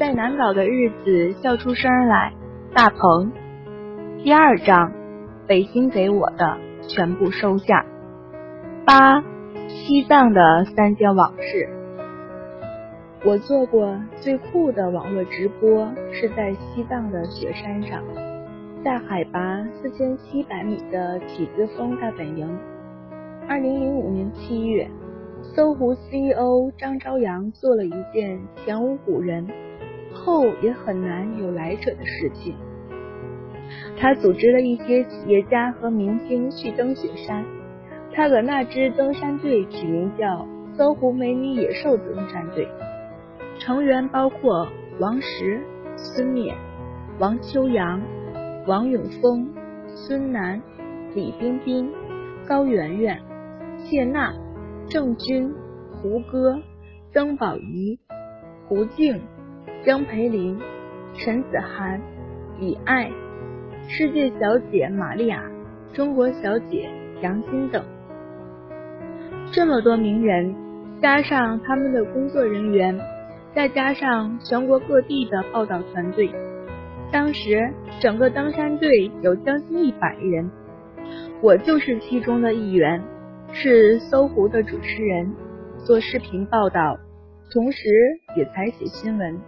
在难搞的日子笑出声来。大鹏，第二章，北京给我的全部收下。八，西藏的三件往事。我做过最酷的网络直播，是在西藏的雪山上，在海拔四千七百米的体子峰大本营。二零零五年七月。搜狐 CEO 张朝阳做了一件前无古人、后也很难有来者的事情。他组织了一些企业家和明星去登雪山。他给那支登山队取名叫“搜狐美女野兽登山队”，成员包括王石、孙冕、王秋阳、王永峰、孙楠、李冰冰、高圆圆、谢娜。郑钧、胡歌、曾宝仪、胡静、张培林、陈子涵、李艾、世界小姐玛利亚、中国小姐杨欣等，这么多名人，加上他们的工作人员，再加上全国各地的报道团队，当时整个登山队有将近一百人，我就是其中的一员。是搜狐的主持人，做视频报道，同时也采写新闻。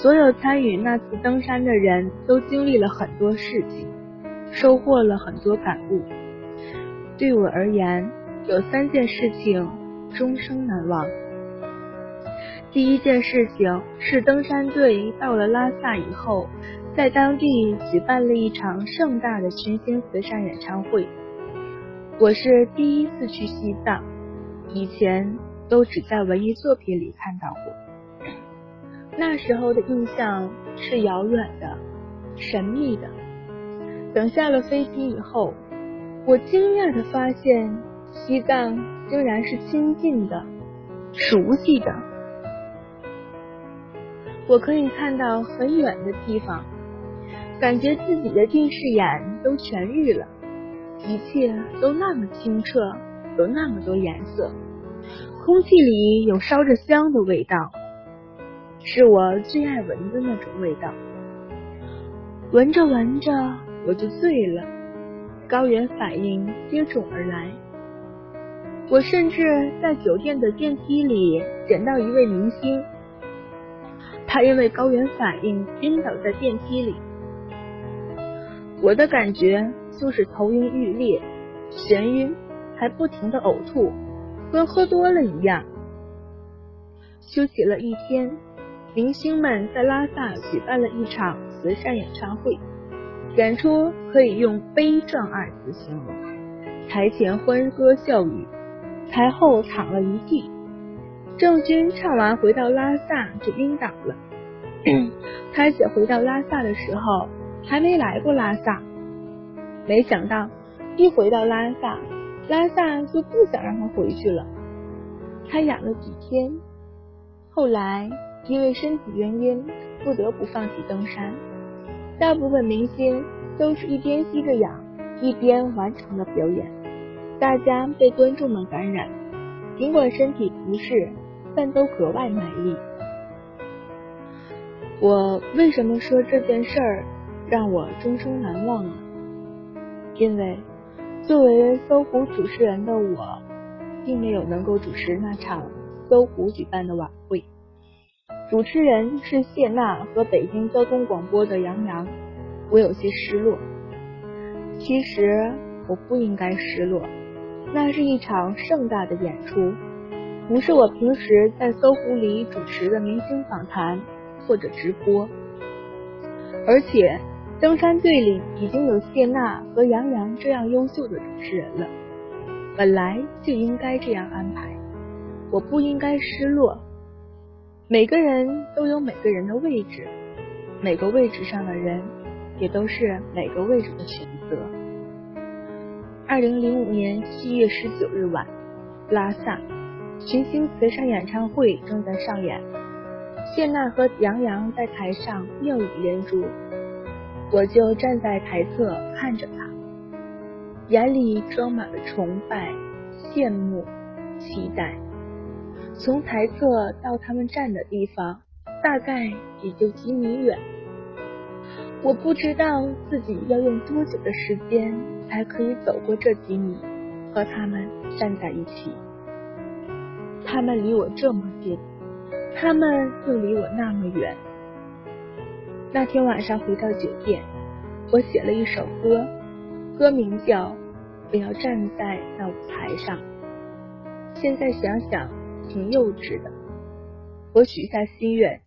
所有参与那次登山的人都经历了很多事情，收获了很多感悟。对我而言，有三件事情终生难忘。第一件事情是登山队到了拉萨以后，在当地举办了一场盛大的群星慈善演唱会。我是第一次去西藏，以前都只在文艺作品里看到过。那时候的印象是遥远的、神秘的。等下了飞机以后，我惊讶的发现，西藏竟然是亲近的、熟悉的。我可以看到很远的地方，感觉自己的近视眼都痊愈了。一切都那么清澈，有那么多颜色，空气里有烧着香的味道，是我最爱闻的那种味道。闻着闻着，我就醉了，高原反应接踵而来。我甚至在酒店的电梯里捡到一位明星，他因为高原反应晕倒在电梯里。我的感觉。就是头晕欲裂、眩晕，还不停的呕吐，跟喝多了一样。休息了一天，明星们在拉萨举办了一场慈善演唱会，演出可以用悲壮二字形容。台前欢歌笑语，台后躺了一地。郑钧唱完回到拉萨就晕倒了。开始回到拉萨的时候，还没来过拉萨。没想到，一回到拉萨，拉萨就不想让他回去了。他养了几天，后来因为身体原因，不得不放弃登山。大部分明星都是一边吸着氧，一边完成了表演。大家被观众们感染，尽管身体不适，但都格外卖力。我为什么说这件事儿让我终生难忘啊？因为作为搜狐主持人的我，并没有能够主持那场搜狐举办的晚会。主持人是谢娜和北京交通广播的杨洋，我有些失落。其实我不应该失落，那是一场盛大的演出，不是我平时在搜狐里主持的明星访谈或者直播，而且。登山队里已经有谢娜和杨洋这样优秀的主持人了，本来就应该这样安排，我不应该失落。每个人都有每个人的位置，每个位置上的人也都是每个位置的选择。二零零五年七月十九日晚，拉萨群星慈善演唱会正在上演，谢娜和杨洋在台上妙语连珠。我就站在台侧看着他，眼里装满了崇拜、羡慕、期待。从台侧到他们站的地方，大概也就几米远。我不知道自己要用多久的时间才可以走过这几米，和他们站在一起。他们离我这么近，他们又离我那么远。那天晚上回到酒店，我写了一首歌，歌名叫《不要站在那舞台上》。现在想想，挺幼稚的。我许下心愿，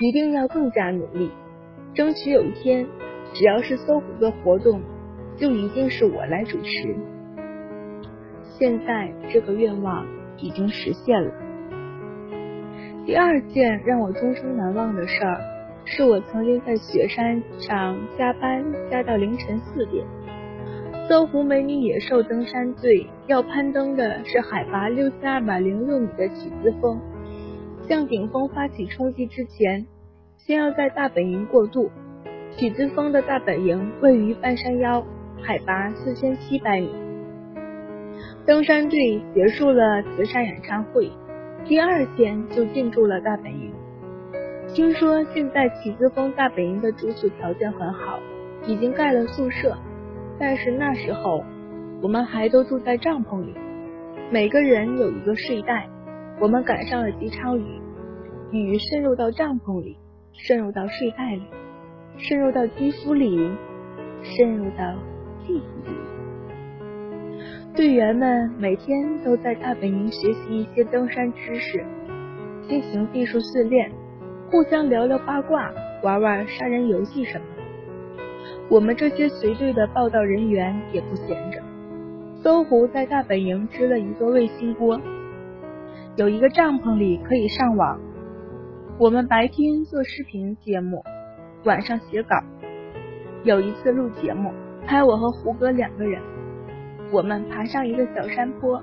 一定要更加努力，争取有一天，只要是搜狐的活动，就一定是我来主持。现在这个愿望已经实现了。第二件让我终生难忘的事儿。是我曾经在雪山上加班加到凌晨四点，搜狐美女野兽登山队要攀登的是海拔六千二百零六米的起子峰，向顶峰发起冲击之前，先要在大本营过渡。起子峰的大本营位于半山腰，海拔四千七百米。登山队结束了慈善演唱会，第二天就进驻了大本营。听说现在起子峰大本营的住宿条件很好，已经盖了宿舍。但是那时候我们还都住在帐篷里，每个人有一个睡袋。我们赶上了几场雨，雨渗入到帐篷里，渗入到睡袋里，渗入到肌肤里，渗入到记忆里。队员们每天都在大本营学习一些登山知识，进行技术训练。互相聊聊八卦，玩玩杀人游戏什么。我们这些随队的报道人员也不闲着。搜狐在大本营支了一个卫星锅，有一个帐篷里可以上网。我们白天做视频节目，晚上写稿。有一次录节目，拍我和胡歌两个人。我们爬上一个小山坡，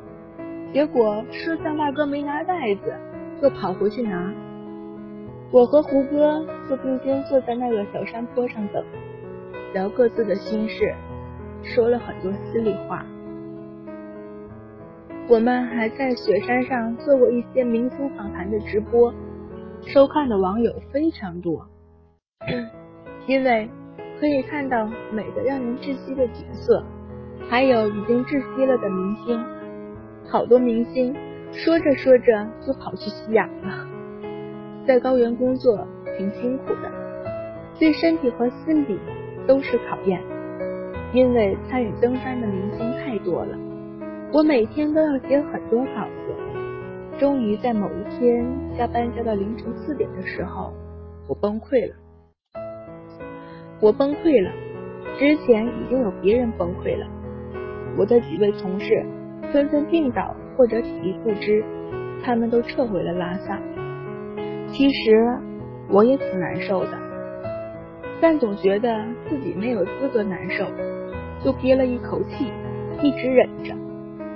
结果摄像大哥没拿袋子，又跑回去拿。我和胡歌就并肩坐在那个小山坡上等，聊各自的心事，说了很多心里话。我们还在雪山上做过一些明星访谈的直播，收看的网友非常多，因为可以看到美的让人窒息的景色，还有已经窒息了的明星。好多明星说着说着就跑去吸氧了。在高原工作挺辛苦的，对身体和心理都是考验。因为参与登山的明星太多了，我每天都要写很多稿子。终于在某一天加班加到凌晨四点的时候，我崩溃了。我崩溃了，之前已经有别人崩溃了。我的几位同事纷纷病倒或者体力不支，他们都撤回了拉萨。其实我也挺难受的，但总觉得自己没有资格难受，就憋了一口气，一直忍着，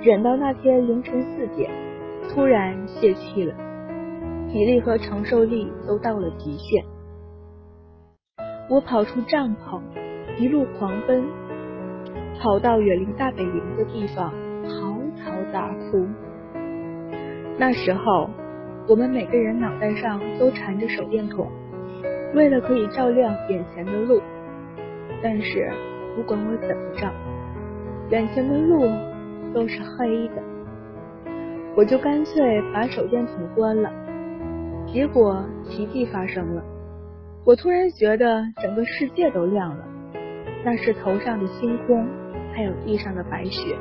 忍到那天凌晨四点，突然泄气了，体力和承受力都到了极限。我跑出帐篷，一路狂奔，跑到远离大本营的地方，嚎啕大哭。那时候。我们每个人脑袋上都缠着手电筒，为了可以照亮眼前的路。但是不管我怎么照，眼前的路都是黑的。我就干脆把手电筒关了。结果奇迹发生了，我突然觉得整个世界都亮了。那是头上的星空，还有地上的白雪。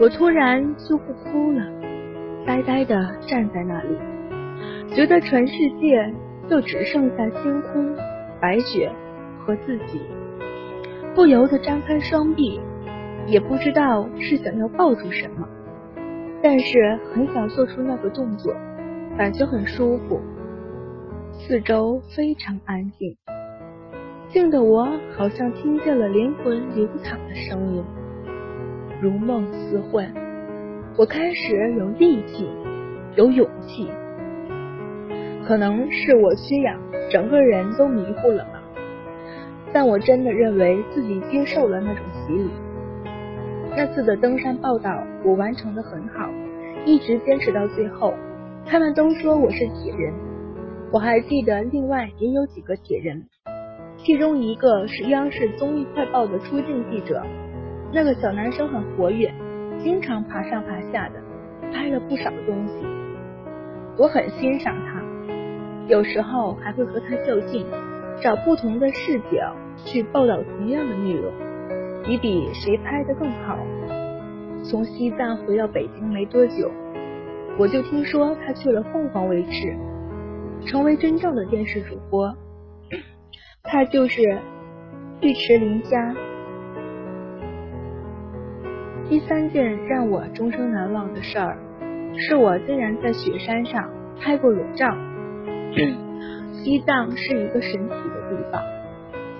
我突然就不哭了。呆呆的站在那里，觉得全世界就只剩下星空、白雪和自己，不由得张开双臂，也不知道是想要抱住什么，但是很想做出那个动作，感觉很舒服。四周非常安静，静的我好像听见了灵魂流淌的声音，如梦似幻。我开始有力气，有勇气，可能是我缺氧，整个人都迷糊了吧。但我真的认为自己接受了那种洗礼。那次的登山报道，我完成的很好，一直坚持到最后。他们都说我是铁人，我还记得另外也有几个铁人，其中一个是央视综艺快报的出镜记者，那个小男生很活跃，经常爬上爬下的，拍了不少东西。我很欣赏他，有时候还会和他较劲，找不同的视角去报道同样的内容，比比谁拍的更好。从西藏回到北京没多久，我就听说他去了凤凰卫视，成为真正的电视主播。他就是尉迟林佳。第三件让我终生难忘的事儿。是我竟然在雪山上拍过裸照。西藏是一个神奇的地方，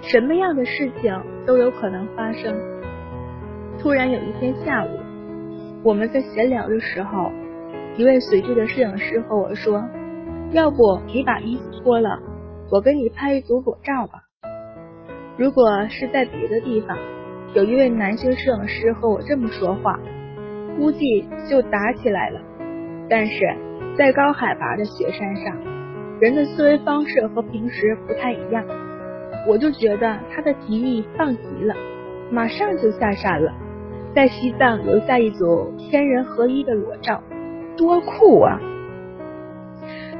什么样的事情都有可能发生。突然有一天下午，我们在闲聊的时候，一位随队的摄影师和我说：“要不你把衣服脱了，我给你拍一组裸照吧。”如果是在别的地方，有一位男性摄影师和我这么说话，估计就打起来了。但是在高海拔的雪山上，人的思维方式和平时不太一样，我就觉得他的提议棒极了，马上就下山了，在西藏留下一组天人合一的裸照，多酷啊！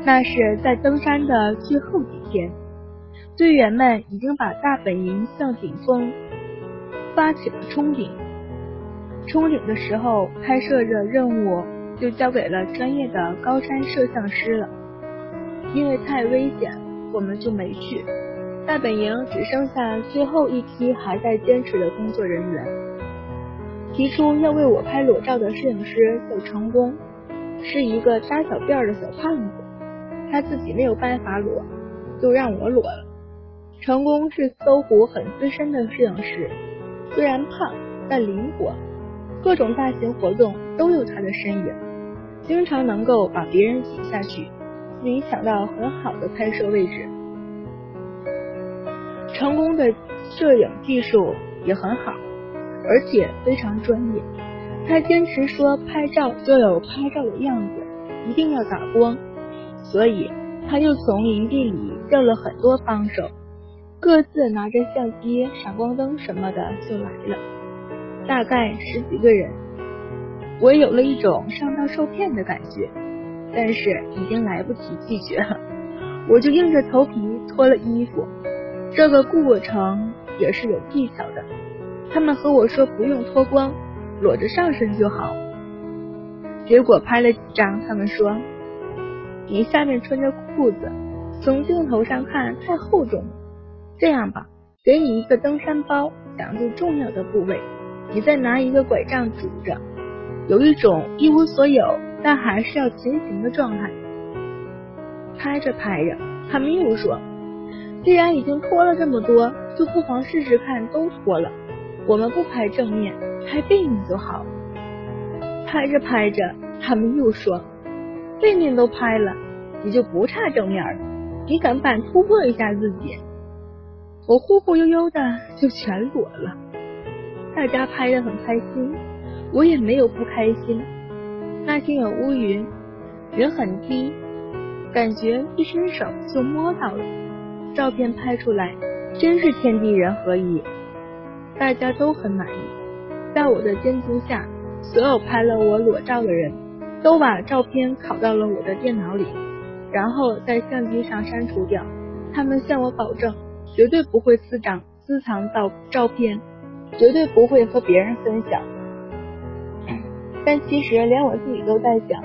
那是在登山的最后几天，队员们已经把大本营向顶峰发起了冲顶，冲顶的时候拍摄着任务。就交给了专业的高山摄像师了，因为太危险，我们就没去。大本营只剩下最后一批还在坚持的工作人员。提出要为我拍裸照的摄影师叫成功，是一个扎小辫的小胖子，他自己没有办法裸，就让我裸了。成功是搜狐很资深的摄影师，虽然胖，但灵活，各种大型活动都有他的身影。经常能够把别人挤下去，自己抢到很好的拍摄位置。成功的摄影技术也很好，而且非常专业。他坚持说拍照就有拍照的样子，一定要打光，所以他就从营地里叫了很多帮手，各自拿着相机、闪光灯什么的就来了，大概十几个人。我有了一种上当受骗的感觉，但是已经来不及拒绝了，我就硬着头皮脱了衣服。这个过程也是有技巧的，他们和我说不用脱光，裸着上身就好。结果拍了几张，他们说你下面穿着裤子，从镜头上看太厚重了。这样吧，给你一个登山包，挡住重要的部位，你再拿一个拐杖拄着。有一种一无所有，但还是要前行的状态。拍着拍着，他们又说：“既然已经脱了这么多，就不妨试试看都脱了。我们不拍正面，拍背面就好。”拍着拍着，他们又说：“背面都拍了，你就不差正面了。你敢不敢突破一下自己？”我忽忽悠悠的就全裸了，大家拍的很开心。我也没有不开心。那天有乌云，云很低，感觉一伸手就摸到了。照片拍出来，真是天地人合一，大家都很满意。在我的监督下，所有拍了我裸照的人都把照片拷到了我的电脑里，然后在相机上删除掉。他们向我保证，绝对不会私藏私藏到照片，绝对不会和别人分享。但其实连我自己都在想，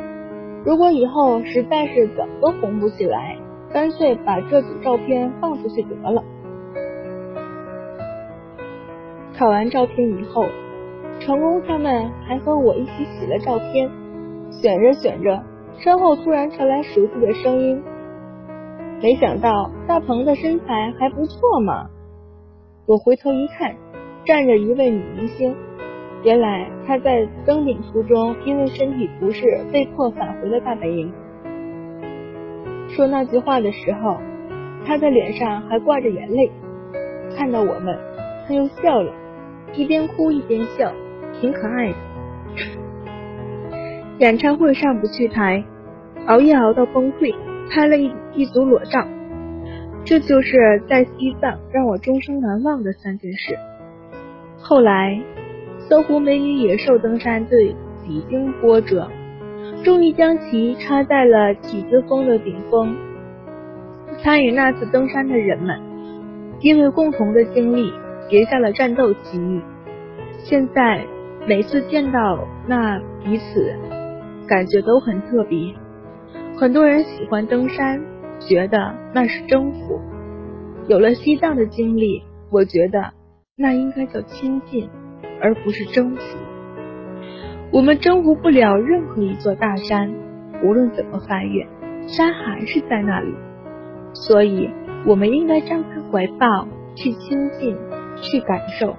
如果以后实在是怎么都红不起来，干脆把这组照片放出去得了。考完照片以后，成功他们还和我一起洗了照片，选着选着，身后突然传来熟悉的声音。没想到大鹏的身材还不错嘛！我回头一看，站着一位女明星。原来他在登顶途中因为身体不适被迫返回了大本营。说那句话的时候，他的脸上还挂着眼泪。看到我们，他又笑了，一边哭一边笑，挺可爱的。演唱会上不去台，熬夜熬到崩溃，拍了一一组裸照。这就是在西藏让我终生难忘的三件事。后来，搜狐美女野兽登山队几经波折，终于将其插在了体子峰的顶峰。参与那次登山的人们，因为共同的经历，结下了战斗情谊。现在每次见到那彼此，感觉都很特别。很多人喜欢登山，觉得那是征服。有了西藏的经历，我觉得那应该叫亲近，而不是征服。我们征服不了任何一座大山，无论怎么翻越，山还是在那里。所以，我们应该张开怀抱，去亲近，去感受。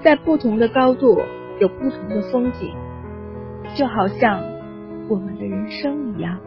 在不同的高度，有不同的风景，就好像我们的人生一样。